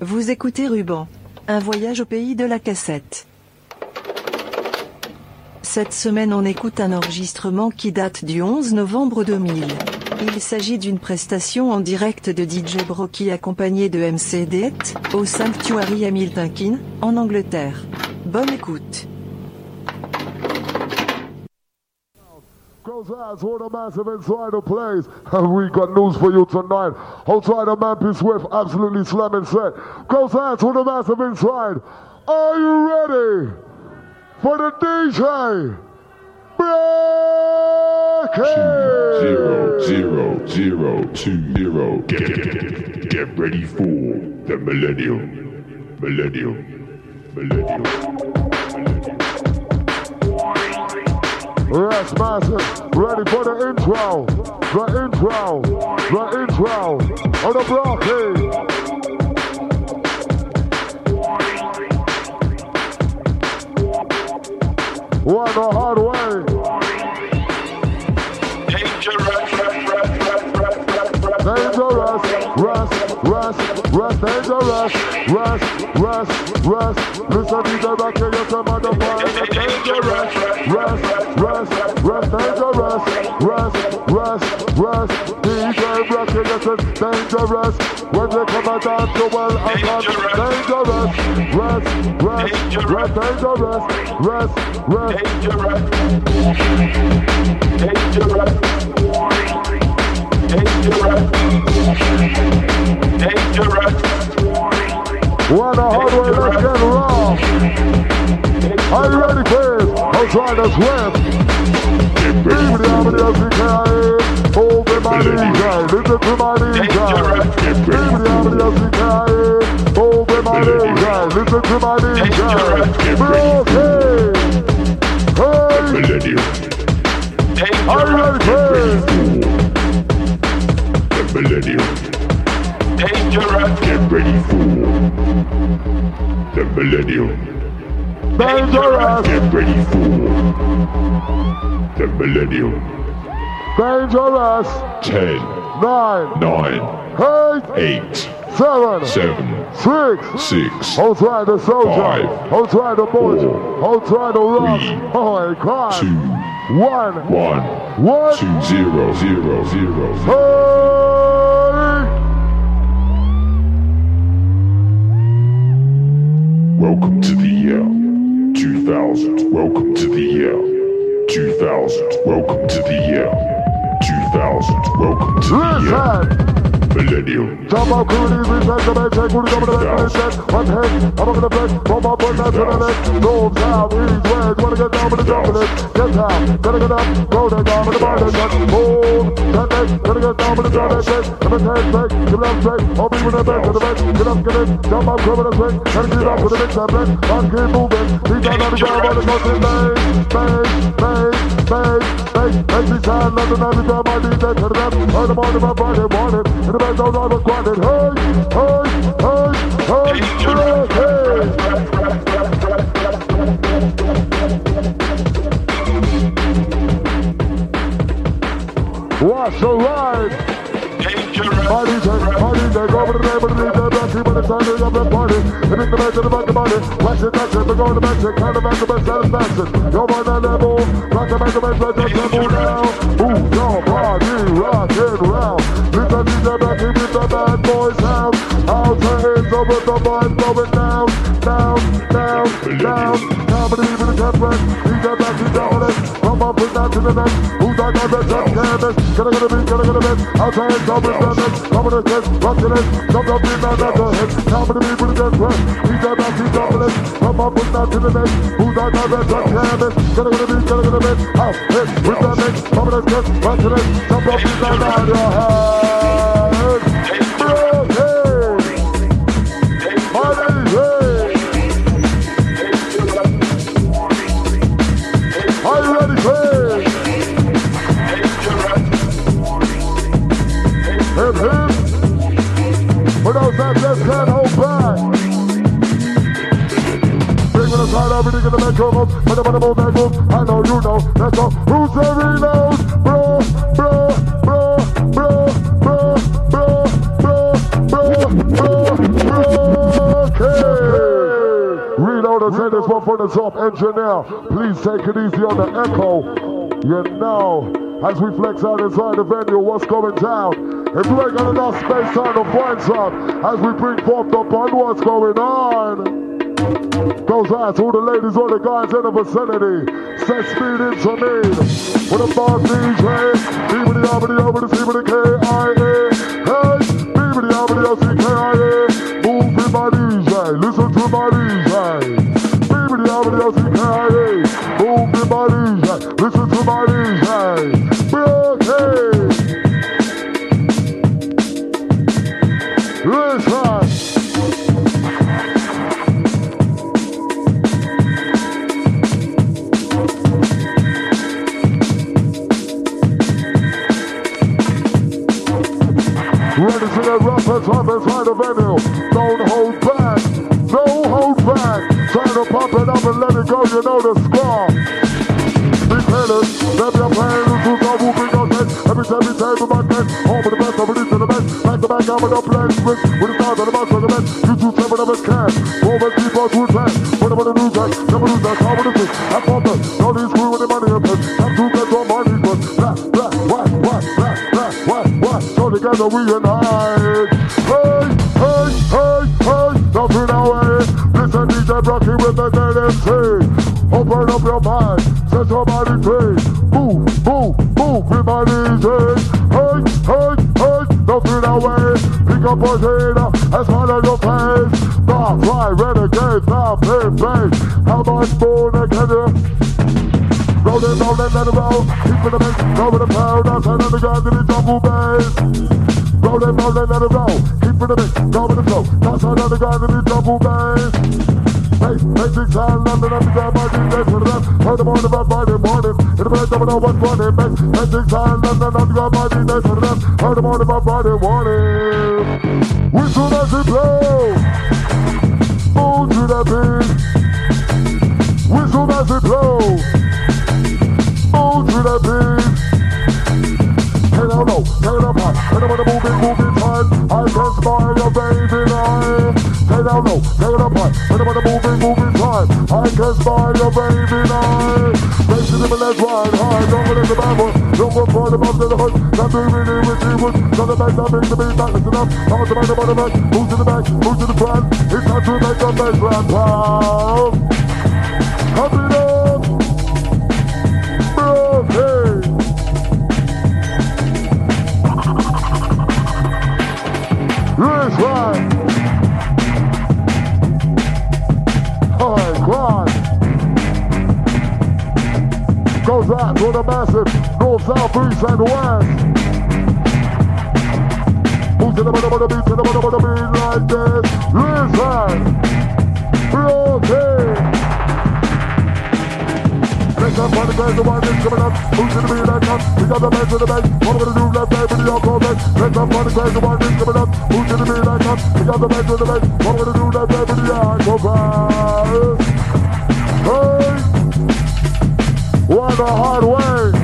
Vous écoutez Ruban. Un voyage au pays de la cassette. Cette semaine on écoute un enregistrement qui date du 11 novembre 2000. Il s'agit d'une prestation en direct de DJ Brocky accompagné de MC au Sanctuary Hamilton Keynes, en Angleterre. Bonne écoute. Close eyes, hold a massive inside the place. And we got news for you tonight. Outside the man, P. Swift, absolutely slamming set. Close eyes, hold a massive inside. Are you ready for the DJ? Zero zero zero two zero. Get, get, get ready for the millennium. Millennium. Millennium. Yes, massive. Ready for the intro. The intro. The intro. On the block, hey. One the hard way. Dangerous, rust, rust, rust, dangerous, rust, rust, rust. Listen to the rock, you come on the fire. Dangerous, rust, rust, rust, dangerous, rust, rust, rust. DJ rock, you listen, dangerous. When they come and dance, you and hot. Dangerous, rust, rust, rust, dangerous, rust, rust. One the hard way, let's get raw. Are you ready for it? I'm trying to swim. Even the harmony of the guy, over my knees, listen to my knees, Even the harmony of the guy, over my knees, listen to my knees, Broken. Hey, Millennium. are you ready for it? The millennium. Get ready for the millennium. Dangerous, Get ready for the millennium. dangerous. Ten, Nine, nine, eight, eight, seven, seven, six. six. Hold try the soldier. Five. Hold try the boy. Hold try the rock. Three. Oh my two, One. one, One. two, zero, zero, zero. Hey. Welcome to the year 2000. Welcome to the year 2000. Welcome to the year 2000. Welcome to the year. Millennium. Jump up, cool, easy, check the bed, check, who's coming to the check. One head, I'm gonna flex, one more foot, that's to the left. North, south, east, west, wanna get down with the jump it. Get down, gotta get up, go down, down with the bar, that's. Move, that neck, gotta get down with the that's it. Let me take, take, give up, take, I'll be with the best of the best. Get up, get it, jump up, cover the swing, gotta get up with the mix. On keep moving, he's down on the ground, on the coast, bang, bang, bang, bang, bang. Every time, nothing, every time I need that, to the left, on the morning, my body, wanted, in the bed, don't I was wanted, hey, hey, hey, hey, hey. What's the ride? Party party check, over the the DJ, people, the Sunday of the party. And in the back of the back of the body, watch it, touch it, we're going to match it, kind of back to back satisfaction. Yo, on that level, rock the back of the back, just level now. Move your body, rock it round. Listen, DJ, back, keep it the bad boy sound. Out the hands over the boys, going down, down, down, down. Keep dominant. Come up with that to the next. Who's that guy that just canvas? Gonna gonna be, gonna gonna be. Outside, come with the next. Coming to test, rocking it. Jump up in that at the head. Comedy, people to get rest. DJ, back, keep dominant. Come up with that to the next. Who's that guy that just canvas? Gonna gonna be, gonna gonna be. Out, hit, with the next. Coming to test, rocking it. Jump up in that Glenn O'Brien. Big with a side, I'm in the metro moves. Put up on the that moves. I know you know. Let's. Who's the reload? Bro, bro, bro, bro, bro, bro, bro, bro, bro, bro. Okay. Reload and send this one for the top engineer. Please take it easy on the echo. You know, as we flex out inside the venue, what's going down? If you ain't got enough space time to find some, as we bring forth up on what's going on. Out to all the ladies or the guys in the vicinity. Set speed into me. With a boss DJ. Beebity obity over the C with the K-I-A. Hey, a data as hard as your face. Dark, fly, renegade, now play, play. How much more can you? Rolling, rolling, let it roll. Keep it a mix, over the pound, outside of the ground, in the jungle bass. Rolling, rolling, let it roll. Keep it a mix, over the flow, outside of the ground, in the jungle bass. Magic sound, London, underground, my DJ, put it up. Heard the Friday morning. In the place, don't know what's funny. Make magic sound, London, underground, my DJ, put it up. Heard morning about Friday morning. Whistle as it blow. Move to the beat. Whistle as it blow. Move to the beat. Hey, no, no, take it apart. When I'm on moving time, I can't smile your baby eye. Hey, no, no, take it apart. When I'm the moving, moving time, I can smile your baby eye. Racing in the let's ride high, longer than the bad boy. Don't go for the bump to the hood. Not moving in with you. Not the back, not bring the beat back. Listen up, I'm the back, the back. Move to the back, move to the front. It's time to make the baseline pound. Up it up. Bro, hey. Yes, right. Goes out to the massive north, south, east, and west. Move to the bottom of the beat, to the bottom of the beat like this. Listen. we Okay. Next up on the the is coming up. Who's gonna be that up? We got the man to the back. What we're gonna do left side, video call back. Next up on the the is coming up. Who's gonna be that up? We got the man to the back. What we're gonna do left side, video call back. Hey! What a hard way!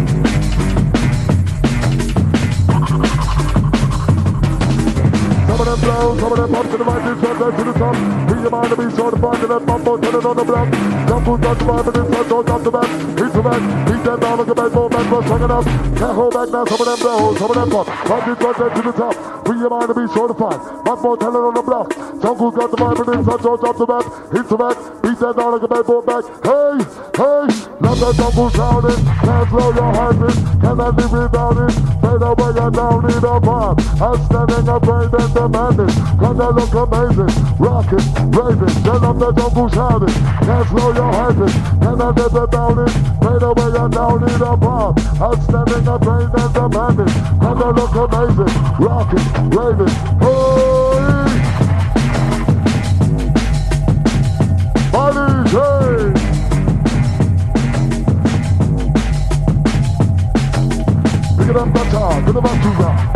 Some of them blow, some of them up to the right, this one to the top. Be your mind to be sure to find that bump on turning on the block. Jump who's got the vibe, but this one goes off the back. He's the back, beat them down like a baseball bat, was strong enough. Can't hold back now, some of them blow, some of them pop. Find this one to the top. Be your mind to be sure to find. One more telling on the block. Jump who's got the vibe, but this one goes off the back. He's the back, beat them down like a baseball bat. Hey, hey, let the jungle shouting. Can't slow your heart beat, cannot live without it. Fade away and down in the pop. I'm standing afraid and demanding. Cause I look amazing. Rockin', raving, turn up the jungle shouting. Can't slow your heart beat, cannot live without it. Fade away and down in the pop. I'm standing afraid and demanding. Cause I look amazing. Rockin', raving, hey! Pick it up, the top, to the the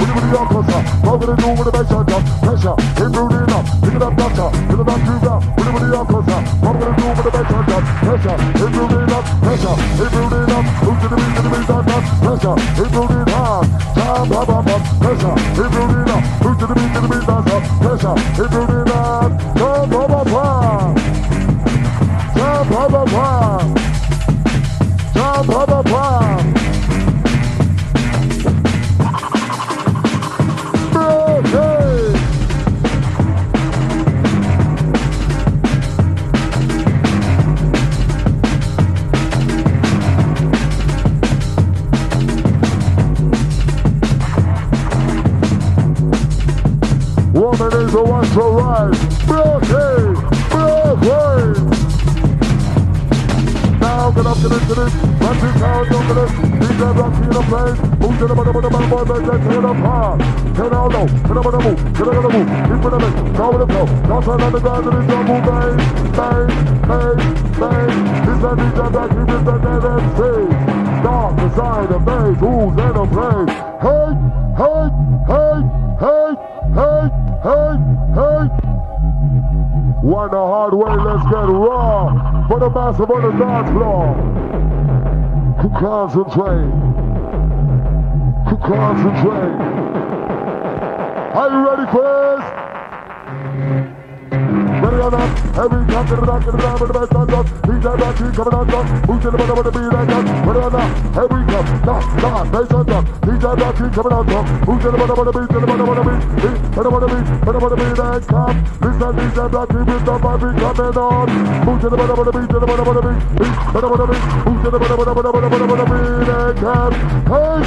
With the video closer, what we do with the bass on top Pressure, keep rooting up Pick it up, the top, to the the With the video closer, what we do with the bass on top Pressure, keep rooting up Pressure, keep rooting up Move to the beat, to the beat on top Pressure, keep rooting hard Jam, blah, blah, blah Pressure, keep rooting up Move to the beat, to the beat on top Pressure, keep rooting hard Jam, blah, blah, blah Jam, blah, blah, So provide. Brocade! Brocade! Now get up to this, to this. Run this town, to this. DJ are in the place. Move to the bottom of the bottom of the bottom of up, bottom Turn down low, get up on the move, up on the move. Keep with the mix, with the flow. Don't turn on the ground to this drum move, bang, bang, bang, bang. This keep it the dead and. Dark, design, the maze, who's in the place. Hey, hey, hey. One the hard way, let's get raw for the massive on the dance floor. Concentrate. Concentrate. Are you ready for Hey, up. Every time to the back of the drive with the best on top. DJ Black King coming on top. Who's in the middle with the beat on top? Put it on up. Every cup. Knock, knock, bass on top. DJ Black King coming on top. Who's in the middle with the beat? In the middle with the beat. Beat, in the middle beat. In the middle beat and cop. Listen, DJ Black King, beat up my beat coming on. Who's in the middle with the beat? In the middle with the beat. Beat, in the middle beat. Who's in the middle with the beat? In the middle with the beat and cop. Hey!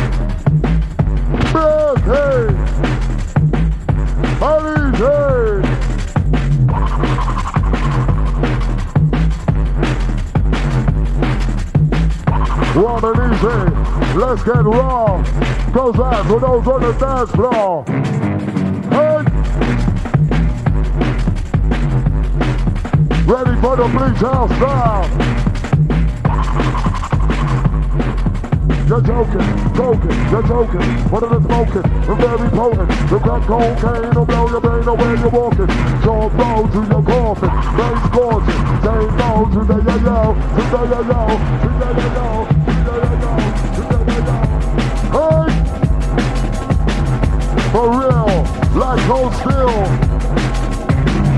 Black, hey! Holiday! Warm and easy. Let's get raw. Goes out for those on the dance floor. Hey. Ready for the bleach house style. You're joking, joking, you're joking. What are the smoking? We're very potent. You got cocaine, will blow your brain away you're walking. Show blow to your coffin. Very scorching. Say no to the yo-yo, to the yo-yo, to the yo-yo. Hey! For real, like cold steel.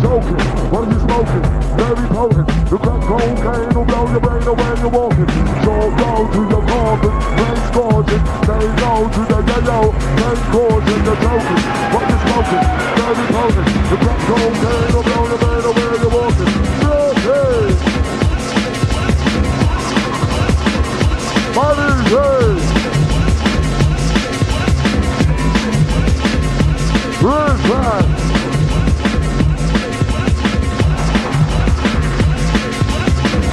Joking, what are you smoking? Very potent. You got cocaine, will blow your brain away you're walking. Show blow to your coffin. Very scorching. Say no to the yo-yo. Very scorching. You're joking. What you smoking? Very potent. You got cocaine, will blow your brain away you're walking. Joking. Money, hey. Run.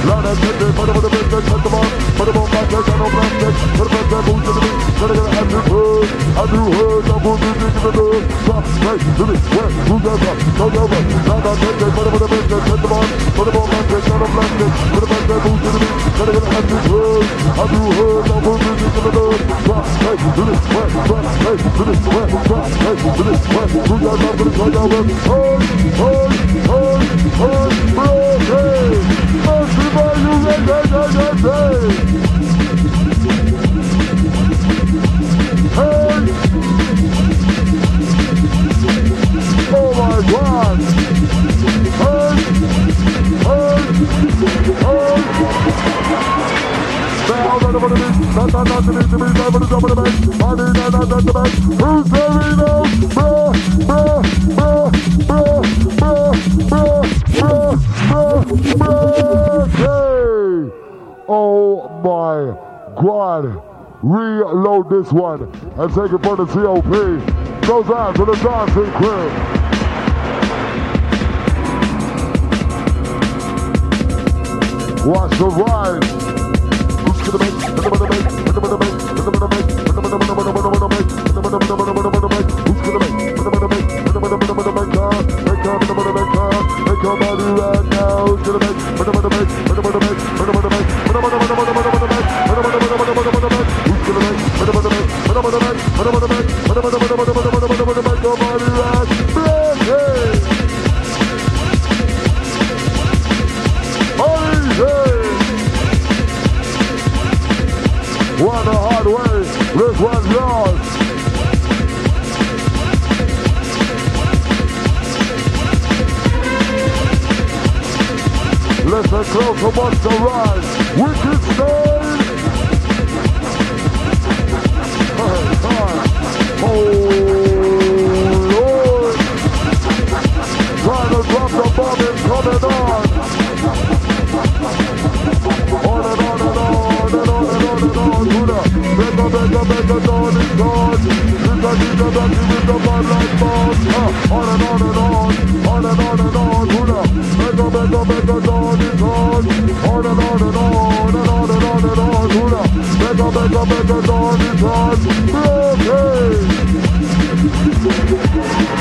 Lana Kendrick, I gotta I'm that rock, no that I got that hey, hey, hey, hey. Hey. Oh my God. Hey, hey, hey. Now that I'm on the beat, not that not to be to be, I'm on the top of the bench. I need that not that the bench. Who's there? We know, bro. God! Reload this one and take it for the COP. Goes out to the dancing crew. Watch the ride. Who's gonna make? Make? Who's gonna make? go to the bench. Put him on the bench. Put him on the bench. Put him on the bench. Put him on the bench. Put him on the bench. Put him on the bench. Put him on the bench. Who's to the bench? Put him on the bench. Put him on the bench. Put him on the bench. Put him on the bench. Put him on the bench. Put him on the bench. Put him on the bench. Robots Monster Rise. Wicked make a darling dance With that nigga that you with the man like boss uh, On and on and on, on and on and on Hula, make a make a make a darling dance On and on and on, and on and on and on Hula, make a make a make a darling dance Brave, hey!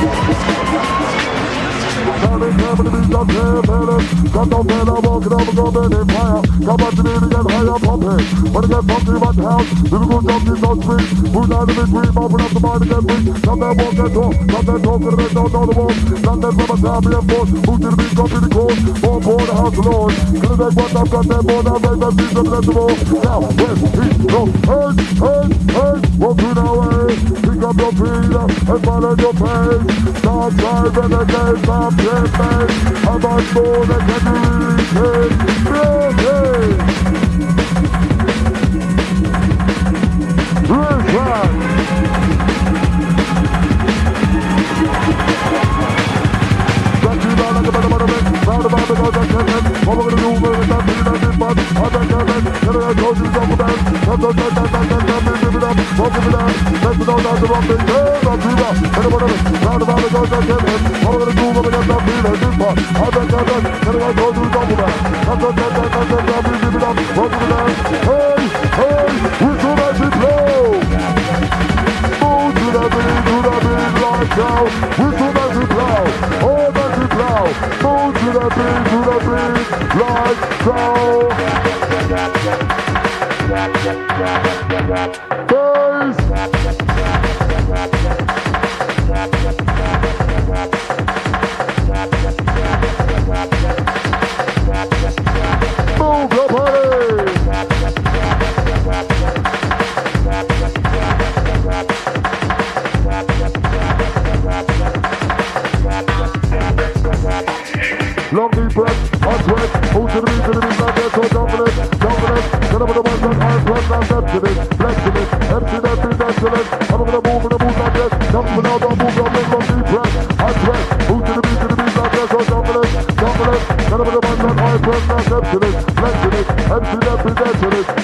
My tail feelings. Got no I'm walking over, go burning fire. On to get higher, pumping. When I get pumped in my house, lyrical junkies on street. Who's not in the dream, open up the mind to get weak. Some that walk and talk, some that talk and don't know the walk. Some that from a family and force, who to the beat, the code. More for the house of. Gonna take what I've got, them more than right, that's the festival. Now, west, east, hey, hey, hey, walk through the way. Pick up your feet and follow your pace. Start driving again, stop tripping. How much more than can you let it. Move to the beat, to out. We should let it blow. Oh, to the beat, to the beat, lights out. Dominant. Get up with the ones that are plus now it, flexing it, empty that's it. I'm gonna move, gonna move like this, jump with all the move, I'm in long deep breath, hot sweat, move to the beat, to the beat, not get so dominant, dominant. Get up with the ones that are plus now depth it, flexing it, empty that beat,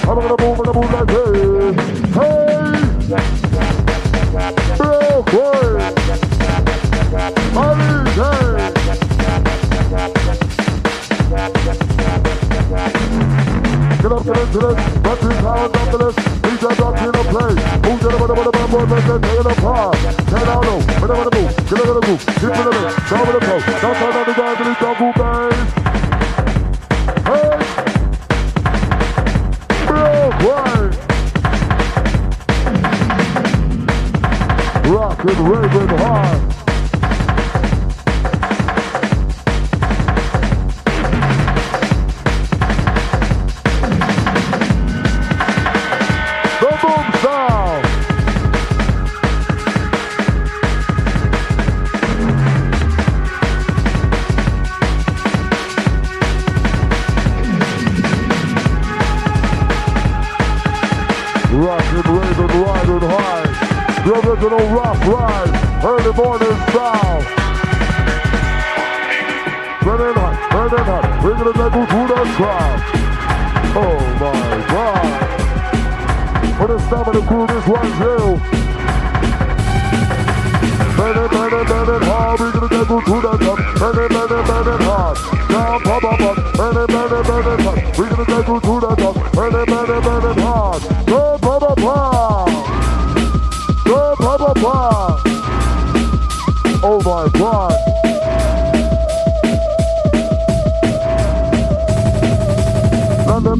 Oh my God.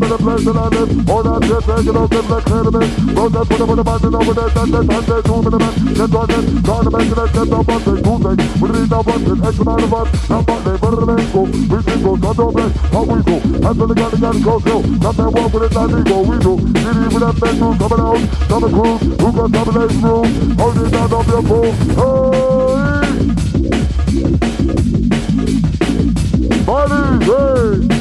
But the place in London. All that shit, taking out them like cinnamon. Roll that, put up on the mountain over there, that, that's that, that, that's that, two minutes. Get on it, start to make it, get on the button, two things. We need that button, X amount of us. Now, but they better than go. We think go, God don't bless, how we go. That's when the gotta, gotta go, so. Not that walk with it, not ego, we do. Did even that man do coming out, coming cruise. Who got coming lace room? Hold it down off your fool. Hey! Body, hey!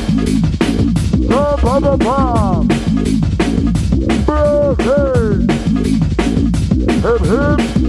Ba ba ba Hip hip.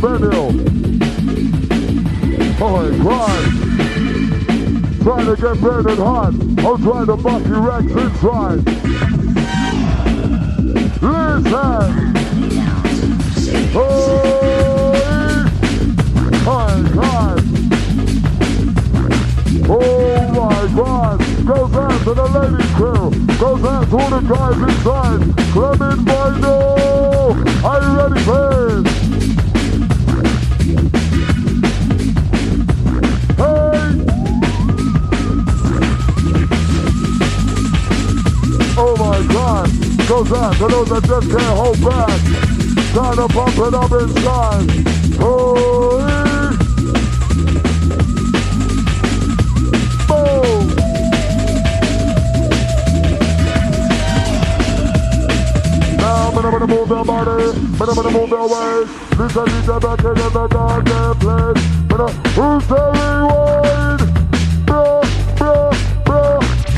Queen side of venue. Oh. Trying to get burning hot. I'm trying to buck you Rex inside. Back. To pump it up inside. Oh! eh. Boom! Now I'm gonna move your body, I'm gonna move your waist. To the back in the goddamn place. But uh, who's the rewind? Bro, bro, bro,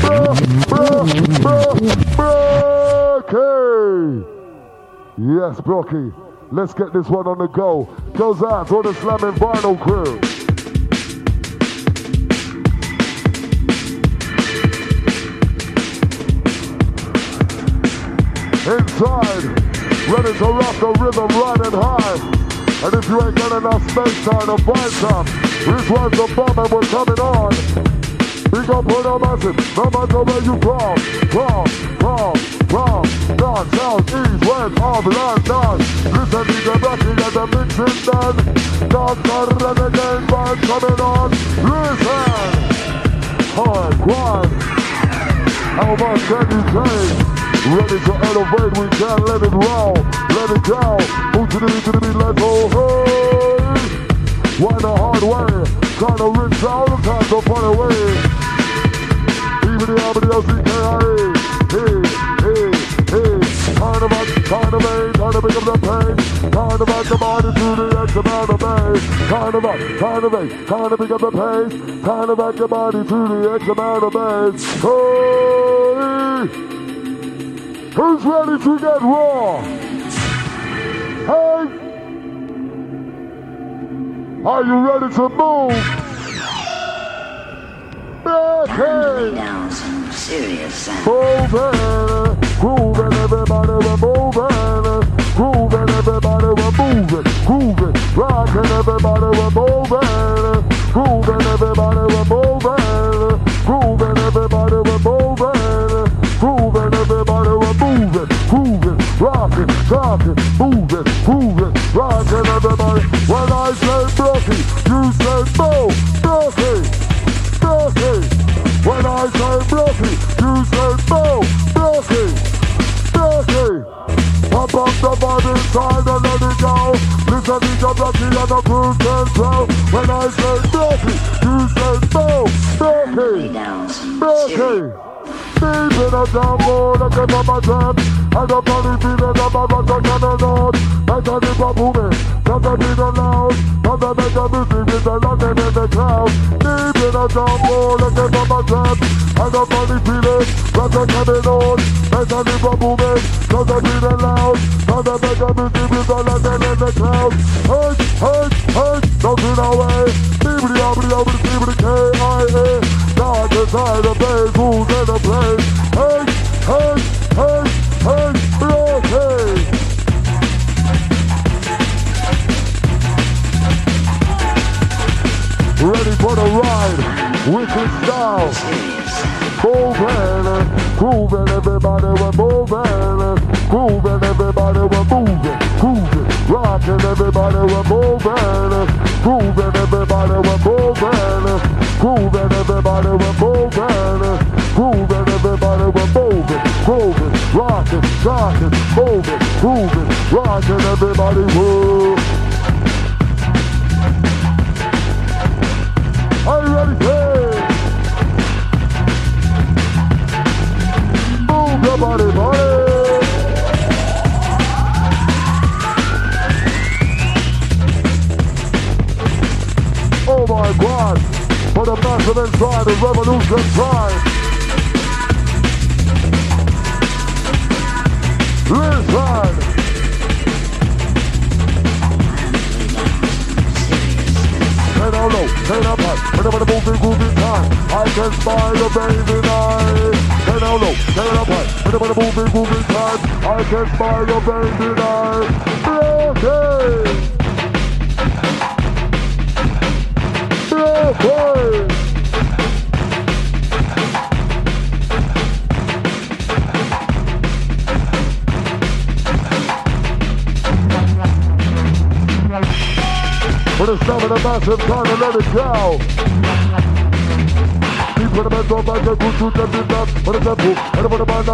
bro, bro, bro, Brockie. Yes, Brockie. Let's get this one on the go. Goes out to the slamming vinyl crew. inside, ready to rock the rhythm riding high. And if you ain't got enough space time to find some, this one's the bomb and we're coming on. We gon' put a massive, no matter where you from, from, from, from, north, south, east, west, up, London. Listen to the rocking and the mixing done. Dr. Renegade band coming on. Listen! Hard, much can you take? Ready to elevate, we can't let it roll. Let it go. Move to the beat, to the let's go. Hey! Why the hard way? Trying to rinse all the time, so far away. Even the R-B-O-C-K-I-A. Hey, kind of pick up the pace. Kind of back the body to the X amount of. Kind of back, kind of bass, kind of pick up the pace. Kind of back the body to the X amount of bass. Hey! Who's ready to get raw? Hey! Are you ready to move? Okay! down some serious sound. Moving, grooving, everybody we're moving. Grooving, everybody we're moving. Grooving, rocking, everybody we're moving. Grooving, everybody we're moving. Grooving, everybody we're moving. Grooving, everybody we're moving. Moving, rocking, everybody. When I inside and let it go. Listen to the Brockie and the cruise control. When I say Brockie, you say down some Broken. Deep in the jungle, I get on my trap. I got funny feeling of my rock on the note. I got it for booming, got the beat loud. Got the make a music with the London in the crowd. Deep in the jungle, I get on my trap. I got funny feeling, rock on the note. I got it for booming, got the beat loud. The make a music with in the crowd. Hey, hey, hey, don't get away. Beebly, obly, obly, beebly, K-I-A. Dark inside the bass, who's in the place? Hey, hey, hey, hey, okay. Ready for the ride, wicked style. Moving, grooving, everybody we're moving, grooving, everybody we're moving, grooving, rocking, everybody we're moving, grooving, everybody we're moving, grooving, everybody we're moving, grooving, everybody we're moving, grooving, rocking, rocking, moving, grooving, rocking, everybody move. Oh my God! For the massive inside of revolution time. Listen! Head on low, head up high, whenever the moving, grooving time. I can find a baby eye. Hey now, no, hey now, what? Put up on a moving, moving time. I can find a baby eye. Broken! Broken! Put a stop of massive time and let it go. Keep the mental back and good to them in that. For the tempo, and for the man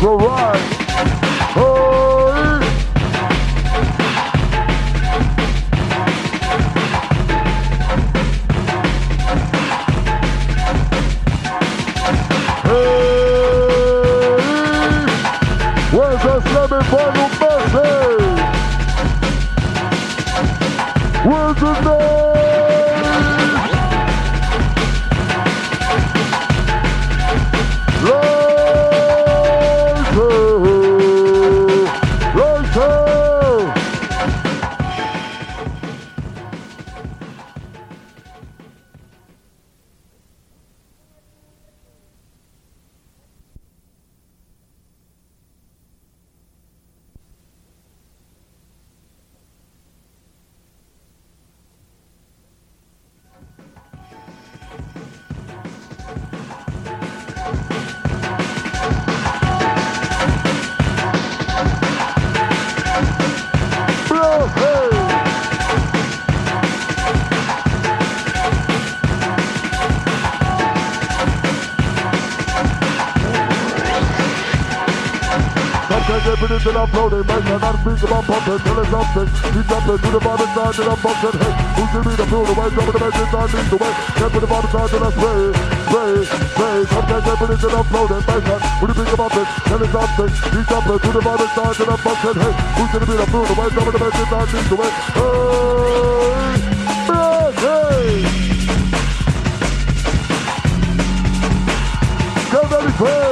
Garage. Till I'm floating, man, and I'm speaking about till it's something. Keep jumping to the bottom side till I'm bumping. Hey, who give me the fuel, the way, of the message I need the way. Can't put the bottom side till I spray, spray, spray. Put it till I'm floating, man, and who the big about it till it's something. Keep jumping to the bottom side till I'm bumping. Hey, who give me the fuel, the way, of the message I need the way. Hey, hey. Get ready, play.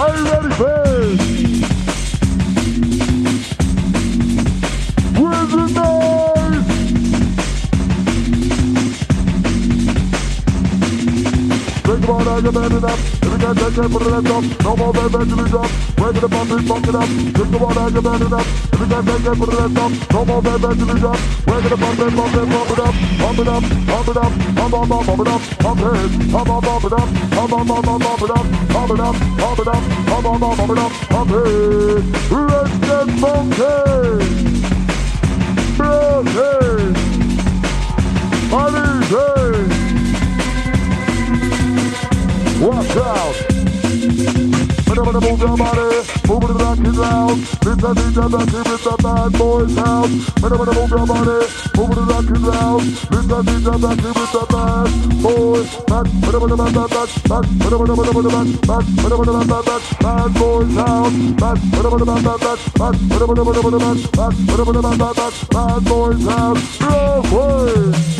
Are you ready, babe? Where's the noise? Think about how you up. Can't take it, put it up. No more bed to the drop. Break it up, bump it, bump it up. Think about how you bend it up. If you can't take it, put it up. No more bed to the drop. Break it up, bump it, bump it, bump it up. Bump it up, bump it up. Bump, bump, bump, bump it up. Bump it. Bump, bump, bump it up. Bump, bump, bump, bump, bump it up. Bump it up, bump it up. Bump, bump, bump, bump it up. Bump it. Let's get funky. Funky. Funny. Watch out. Move your body, move it rock it loud. This a DJ that the bad boys house. Move your body, move it rock it loud. This a DJ that the bad boys back. Bad back back. Whenever the whenever the back back.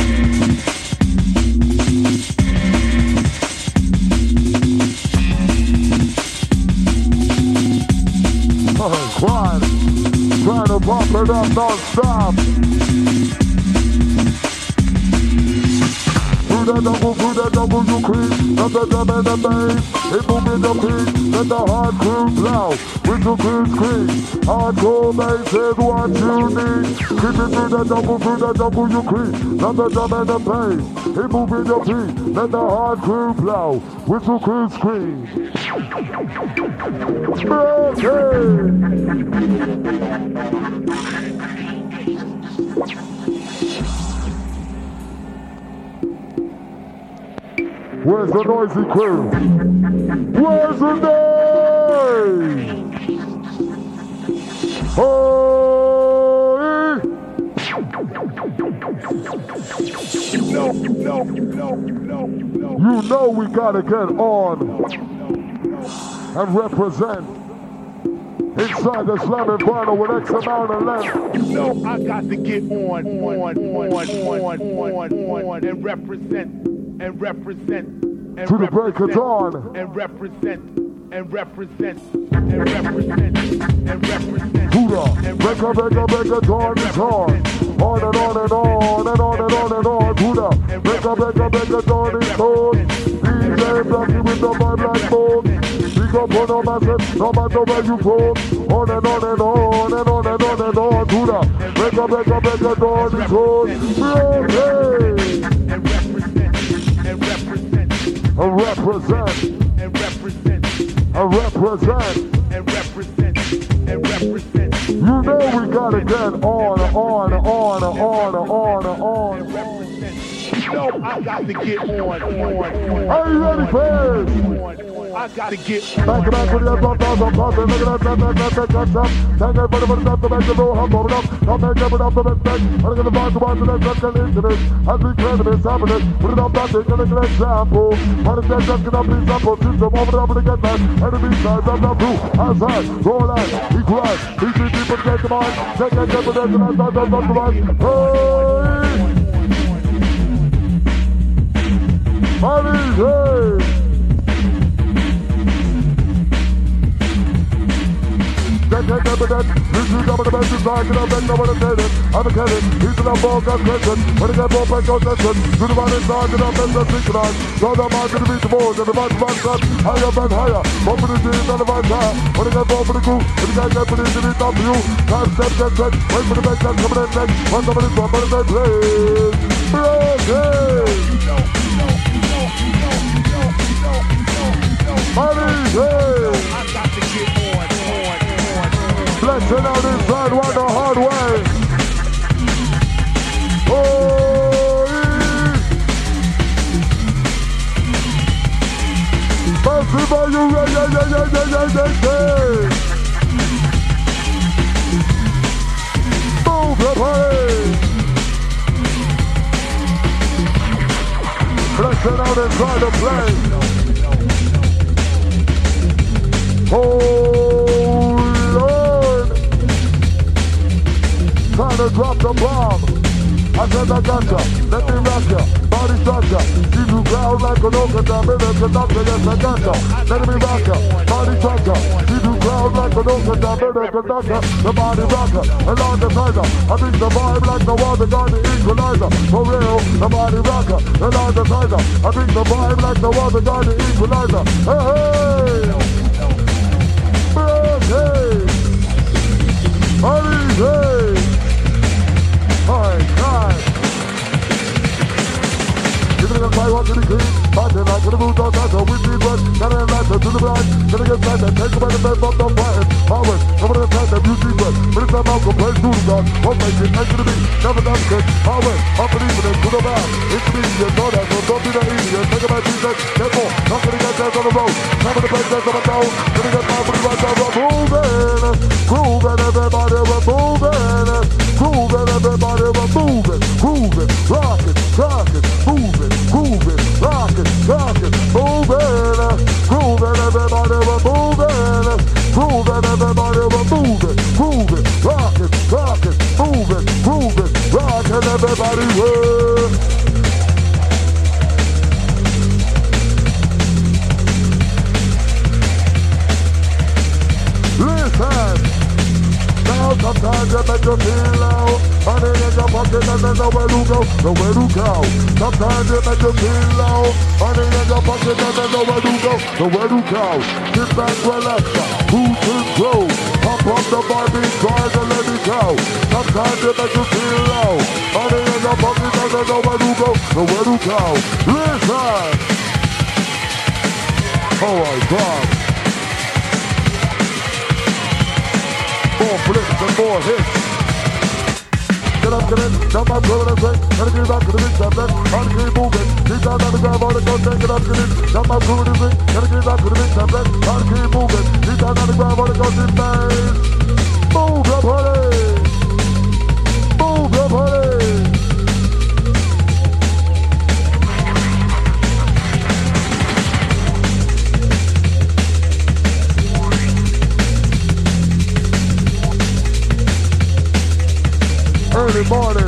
grind. Trying to pump it up non-stop. Through the double, through the double you creep. Up the drum and the bass. It move in the beat. Let the hard crew blow. With the crew scream. Hardcore bass is what you need. Keep it through the double, through the double you creep. Up the drum and the bass. It move in the beat. Let the hard crew blow. With the crew scream. Okay. Where's the noisy crew? Where's the noise? Oh! You know you know, you know, you know, you know. You know we gotta get on and represent inside the Slammin' Vinyl with X amount of length. You know I got to get on, on, on, on, on, on, on, and represent, and represent, and To the break of dawn. and represent, and represent, and represent, and represent. Buddha, break a break a break a dawn is on. On and on and on and on and on and on. Buddha, break a break a break a dawn is on. DJ Brockie with the vibe like bone. Big up on no matter, no matter where you go. On and on and on and on and on and on. Buddha, break a break a break a dawn is on. And represent, and represent, I represent, and represent, I represent. and represent, and represent, You know we gotta get on, on, on, on, on, on. You know I got to get on, on, on. Are you ready, on. I got to get Back it back with your thumb, thumb, thumb, thumb, look at that, that, that, that, that, that, that. Thank you for the money, that's the best of all, I'm going up. Don't make it without the respect. I'm gonna find the one to that, that's an incident. As we clear the miss happening, put it on back, take an example. What is that, that's gonna be sample, system, over the to get that. Enemy sides, I'm not blue, high, roll out, equal, easy people get the mind. Take a step with that, and that's not the right. Hey! Step evident. This is the best I'm back, I'm a Kelly, he's in a ball, got question. When get the best the the the. Higher higher. And the. When get guy get you. Mother's Day. Blessing out his blood, the hard way. Everybody, you ready? Yeah, yeah, yeah, yeah, yeah, yeah. Move the party. Flexing out inside the plane. Oh Lord, trying to drop the bomb. I said I gotcha, let me rock ya, body structure. You do ground like an orchestra, middle conductor, yes I gotcha. Let me rock ya, body structure. You do ground like an orchestra, middle conductor, the body rocker, along the sizer. I think the vibe like the water gun, the equalizer. For real, the body rocker, along the sizer. I think the vibe like the water gun, the equalizer. Hey, hey! Hey! Party! Try, walk to the king. Fighting like the boot on that, we need. Got an answer to the blind. Gonna get fat and take a better bed, but don't fight it. Power, come on the time that see one. But it's about to play through the gun. Won't make it next to the beat. Never done good. Power, I'm believing it to the back. It's me, you know that, so don't be the idiot. Take a back, Jesus. More. Not gonna get that on the road. Time to play that on the down. Gonna get my booty right down. We're moving. Grooving, everybody, we're moving. Grooving, everybody, we're moving. Grooving, rocking, rocking, moving, grooving, rocking, rocking, moving. Grooving, everybody, we're moving. Grooving, everybody, we're moving. Grooving, rocking, rocking, moving, grooving, rocking, everybody, we're. Sometimes you make you feel low Money in your pocket and there's nowhere to go Nowhere to go Sometimes you make you feel low Money in your pocket and there's nowhere to go Nowhere to go Sit back, relax Who's control Pump up on. the Barbie cars and let it go Sometimes you make you feel low Money in your pocket and there's nowhere to go Nowhere to go Listen Oh my God more flips and more hits. Get up, get in, jump up, go and swing. Gotta get back to the big on the keep moving. Keep down on the ground, on the it up, get in, jump up, go and swing. Gotta get back to the big on the keep moving. Keep down on the ground, on the. Move your body. Move your body. Everybody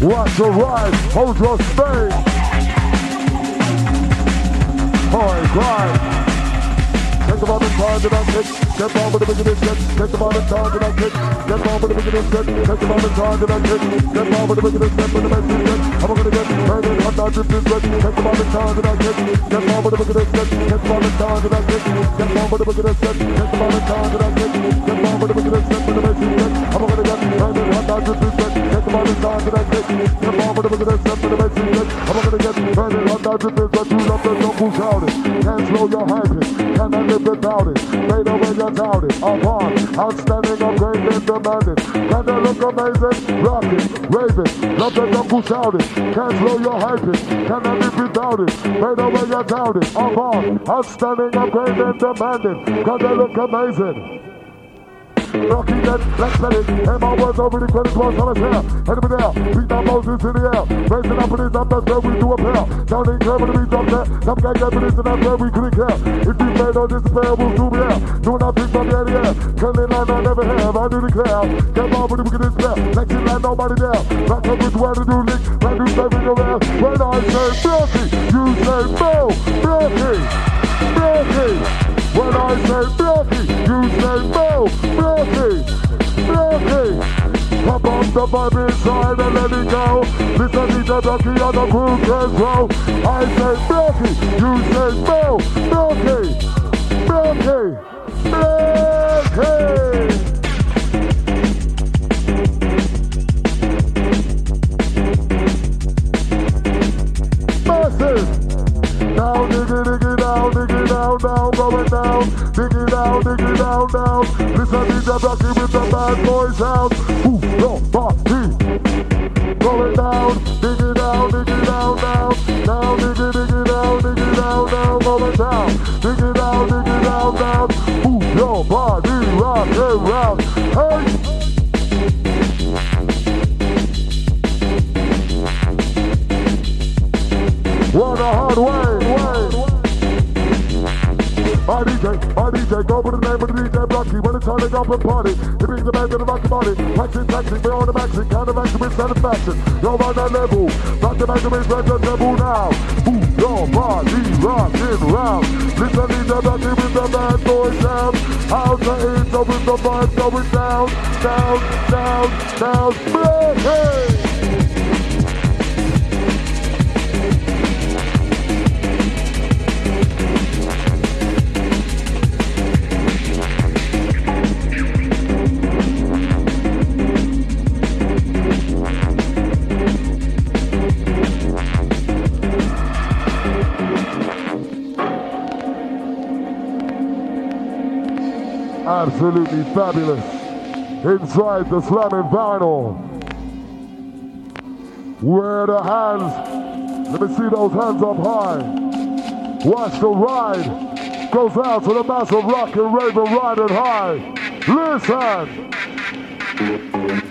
Watch your ride, hold your space. Hard grind. Take the moment, time that I take. Get on with the beginning set. Take the moment, time that I take. Get on with the beginning set. Take the moment, time that I take. Get on with the beginning set. With the message set. I'm gonna get further. I'm not just this ready. Take the moment, time that I take. Get on with the beginning set. Take the moment, time that I take. Get on with the beginning set. Take the moment, time that I take. Get on with the beginning set. With the message set. I'm gonna get further. I'm not just this ready. Take the moment, time that I take. Get on with the beginning set. With the message set. I'm gonna get further. I'm not just ready. Love the out it. Can't slow your hyping. Cannot live without it. Fade away doubt it. Upon outstanding, upgraded, demanded. Can they look amazing? Rock it, rave it. Love the don't push out it. Can't slow your hyping. Cannot live without it. Fade away your doubt it. Upon outstanding, upgraded, demanded. Can they look amazing? Rocky that, let it. And my words over the credits was on his hair. Enemy there, beat down Moses in the air. Raising up in his up, that's where we do pair. Sounding clever to be dropped there. Some guy got evidence and that's where we couldn't care. If we made no despair, we'll do here. Doing our things from the air. Killing line I never have, I do declare. Get on with the wicked despair. Next in line, nobody there. Back up with where to do lick. Like you in your ass. When I say Milky, you say Mo. Milky, Milky. When I say Milky, you say Mo. Milky, Milky. Pop up the vibe inside and let it go. Listen to the Milky on the crew control. I say Milky, you say Mo. Milky, Milky, Milky. Down, going down. Diggy down, diggy down, down. Listen to the Rocky with the bad boy sound. Ooh, your body. Going down, diggy down, diggy down, down. Down, diggy, diggy, down, diggy down, down, going down. Diggy down, diggy down, down. Ooh, your body, rock and round. Hey! DJ, go with the name of the DJ Brockie when it's time to go and party. He brings the band to the rocky body. Taxi, taxi, we're on the maxi, counteracting with satisfaction. You're on that level, rock the maxi with and level now. Move your body, rocking round. Listen the Rocky with the bad boy sound. How's the east with the vibe going down, down, down, down. Hey! Absolutely fabulous. Inside the Slammin' Vinyl. Where the hands? Let me see those hands up high. Watch the ride. goes out to the massive rock and raven riding high. Listen.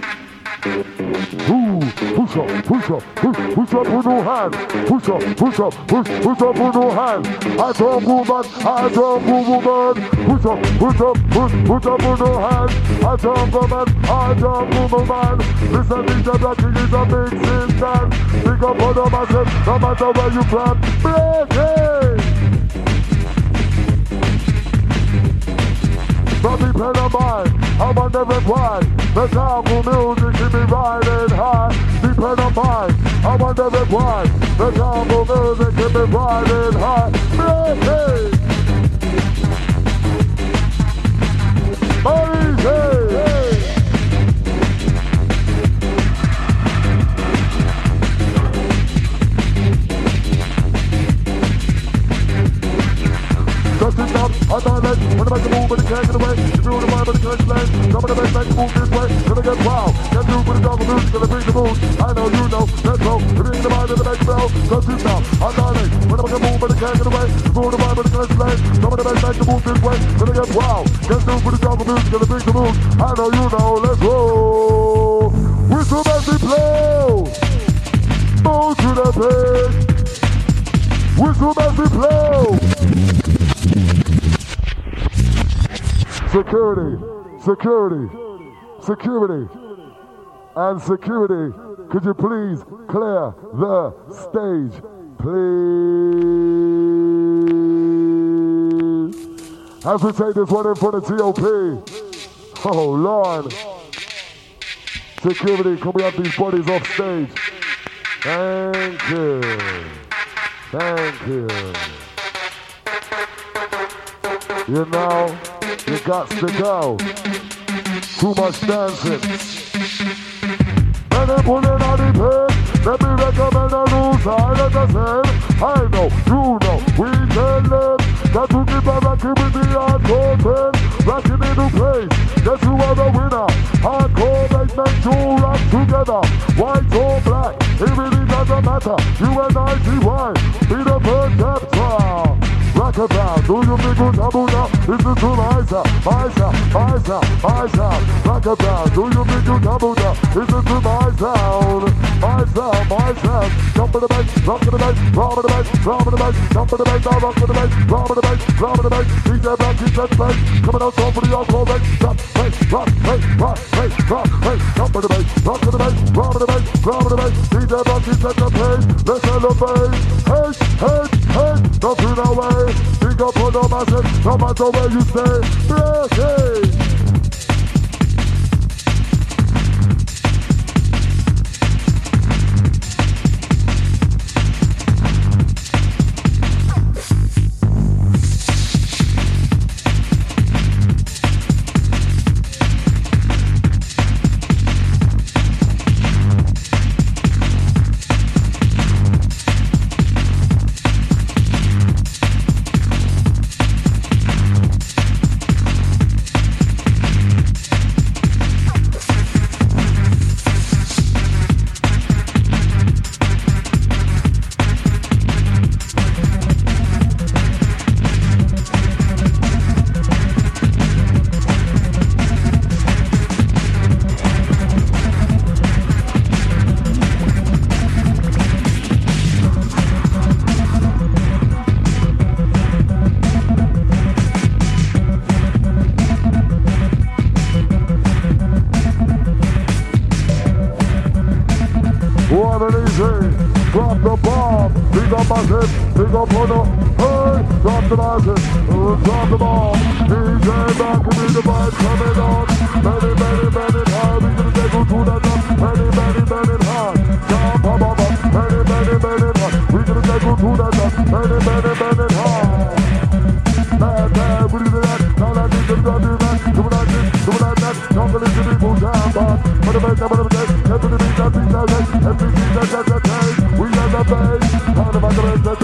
Push up, push up, push, push up with no hand. Push up, push up, push, push up with no hand. I don't move man, I don't move man. Push up, push up, push, push up with no hand. I don't go man, I don't move man. Listen, DJ Black King is a big system. Big up on the massive, no matter where you from. Break it! Pen of mine, On never quiet. The jungle music keep me riding high. Me pen of mine, I'm on never quiet. The jungle music keep me riding high. Hey. hey. Just up, I thought that when I make a move, but it can't get away. If you want to mind, but it can't explain. Some of the best make move this way, gonna get wild. Get through with the jungle music, gonna bring the mood. I know you know, let's go. It ain't the mind of the make bell. Just this now, I thought that when I make a move, but it can't get away. If you want to mind, but it can't explain. Some of the best make move this way, gonna get wild. Get through with the jungle music, gonna bring the mood. I know you know, let's go. Whistle as we blow. Move to the page. Whistle as we blow. Security, security, security, and security. Could you please clear the stage, please? As we take this one in front of TOP. Oh, Lord. Security, can we have these bodies off stage? Thank you. Thank you. You know, you got to go. Too much dancing. And they pulling on the pin. Let me recommend a new side the same. I know, you know, we can live. Got to keep on rocking with the hardcore pin. Rocking in the place. Guess you are the winner. Hardcore makes men two rock together. White or black, it really doesn't matter. You and I, T-Y, be the first chapter. Rock about, do you think good Abuja? Listen to my sound, my sound. Rock about, do you think good Abuja? Listen to my sound, my sound, my sound. Jump in the bass, rock in the bass, drum in the bass, drum in the bass, jump in the bass, now rock in the bass, drum in the bass, drum in the bass. DJ Black, keep that bass, coming out strong for the encore bass. Rock, bass, rock, bass, rock, bass, rock, bass. Jump in the bass, rock in the bass, drum in the bass, drum in the bass. DJ Black, keep that pace, let's celebrate. Hey, hey, hey, don't feel away. Big up on the masses, no matter where you stay. Break up on the, hey, drop the massive, uh, drop the bomb, DJ and the vibe coming on, many, many, many high, we gonna take to the top, many, many, many high, jump, up, up, many, many, many high, we gonna take to the top, many, many, many high. Bad, bad, we do that, now that we can do that, the the beat beat we got the of the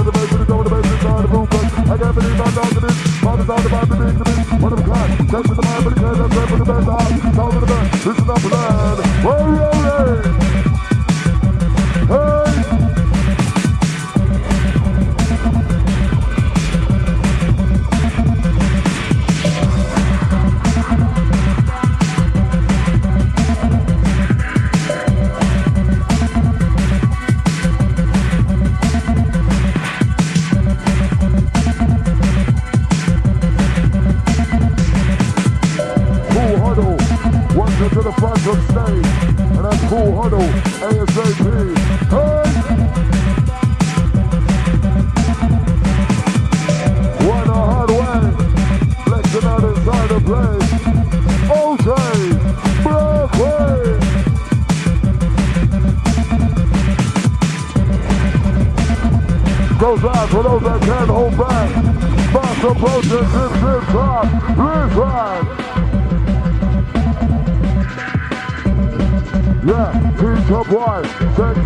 the we go with the the boom, I can't believe I'm down to this, father's out about the big, the big, one of a kind, that's the mind, but the kind, that's for the best, out, down to the best, listen up, lad, we're rolling, hey, Goes out for those that can't hold back. Fast approaching, zip, zip, drop. Wrist ride. Yeah, teacher boy, sex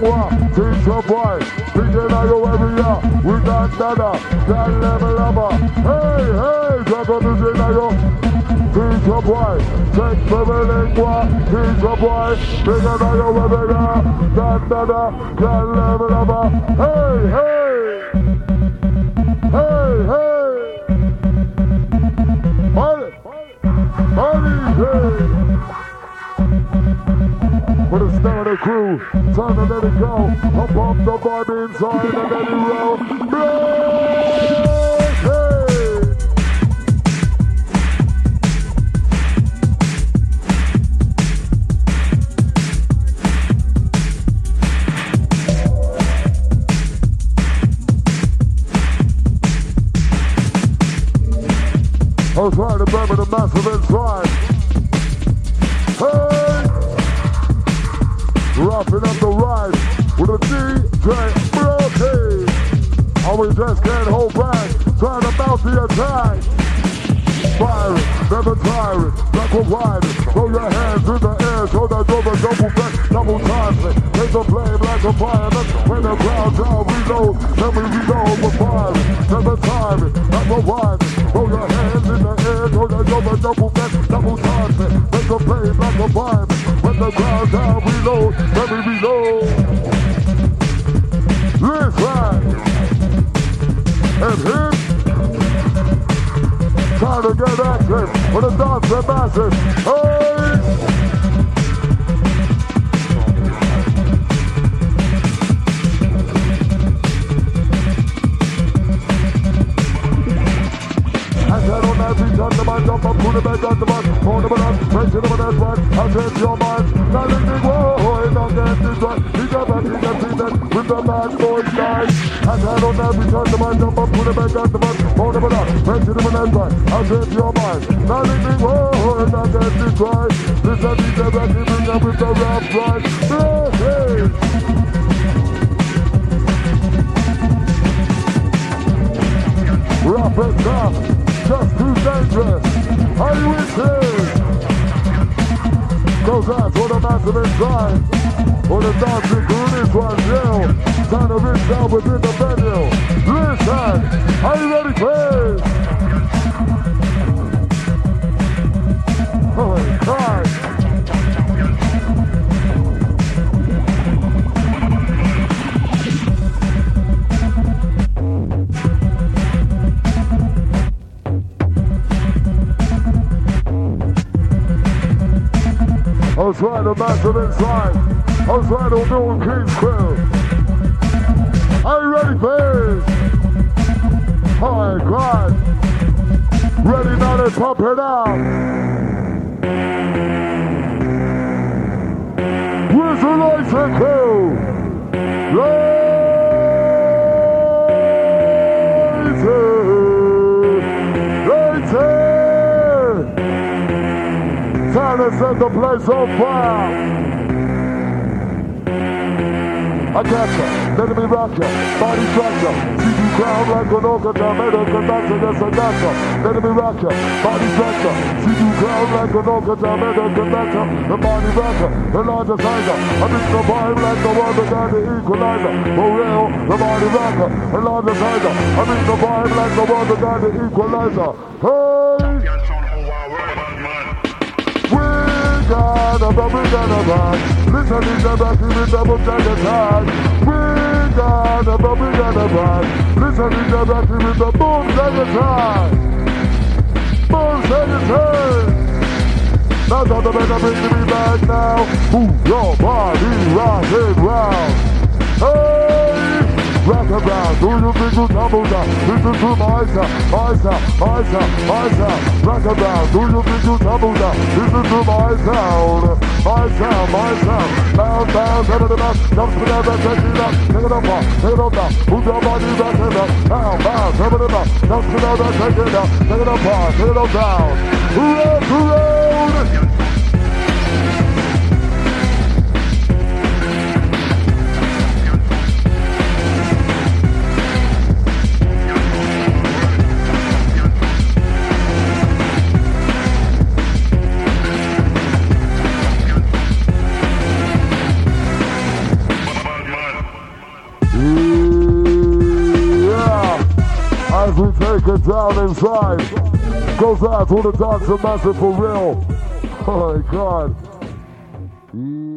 moi, teacher boy, picking out your area, we got dada, got uh, level lover, uh, hey, hey, drop on the yo, teacher boy, sex baby moi, teacher boy, out your area, got dada, got level lover, hey, hey, hey, hey, Holly, Holly, hey. For the start of the crew, time to let it go. Up up the vibe inside and let it roll. Break! Was trying to remember the massive inside. Hey! Roughing up the ride with a DJ Brockie. And we just can't hold back, trying to mount the attack. Firing, never tiring, like a rider. Throw your hands in the air, show that you're double back, double time timing. Take the flame like a fireman. When the crowd down, reload, then we reload with firing. Never tiring, like a rider. Throw your hands in the air, show that you're double back, double time timing. Take the flame like a fireman. When the crowd down, reload, then we reload. Let's ride. And hit. To get active for the dance and masses. Hey! Man jump up, put it on the up, press it over that one, I said your man, now let me go, and don't get this he got back, he got seen that, with the bad boy style. I said on every turn the jump up, put it back on the man, hold him up, press it over that one, I said your man, now let me go, and don't get this one, this is DJ Brockie, bring up with the rap right, hey! Rough and tough, just too dangerous. Are you it? Goes out for the massive inside. For the dancing this one's you. Time to reach down within the venue. Listen, are you ready, please? My God. Trying to massive inside. Trying to do King's crew. Are you ready, please? My God. Ready now to pump it out. Where's the lights and crew? Lights! Time to set the place on fire. I got ya, let me rock ya, body ya. See you crown like an orca, tomato, conductor, yes I got ya. Let me rock ya, body ya. See you crown like an orca, tomato, conductor, the body rocker, the larger sizer. I mix the vibe like the one that got the equalizer. For real, the body rocker, the larger sizer. I mix the vibe like the one that got the equalizer. Hey! Got a bubble got a bag. Listen to the back the double tag attack. We got a bubble got a bag. Listen to the back in the boom tag attack. Boom tag attack. Now don't the better bring me back now. Move your body rock and round. Hey! Around. Do you think you tumble down? Listen to sound, my sound. Rock around. Do you think you tumble down? Listen to my sound, my sound, my sound. Bound, bound, head of the mouth. Jump to the back, take it up, take it up, take it up now. Move your body back and up. Bound, bound, head of the mouth. Jump to the back, take it up, take it up, take it up down. Rock around. We it down inside, goes out to the dogs dancer massive for real. Oh my god. Yeah.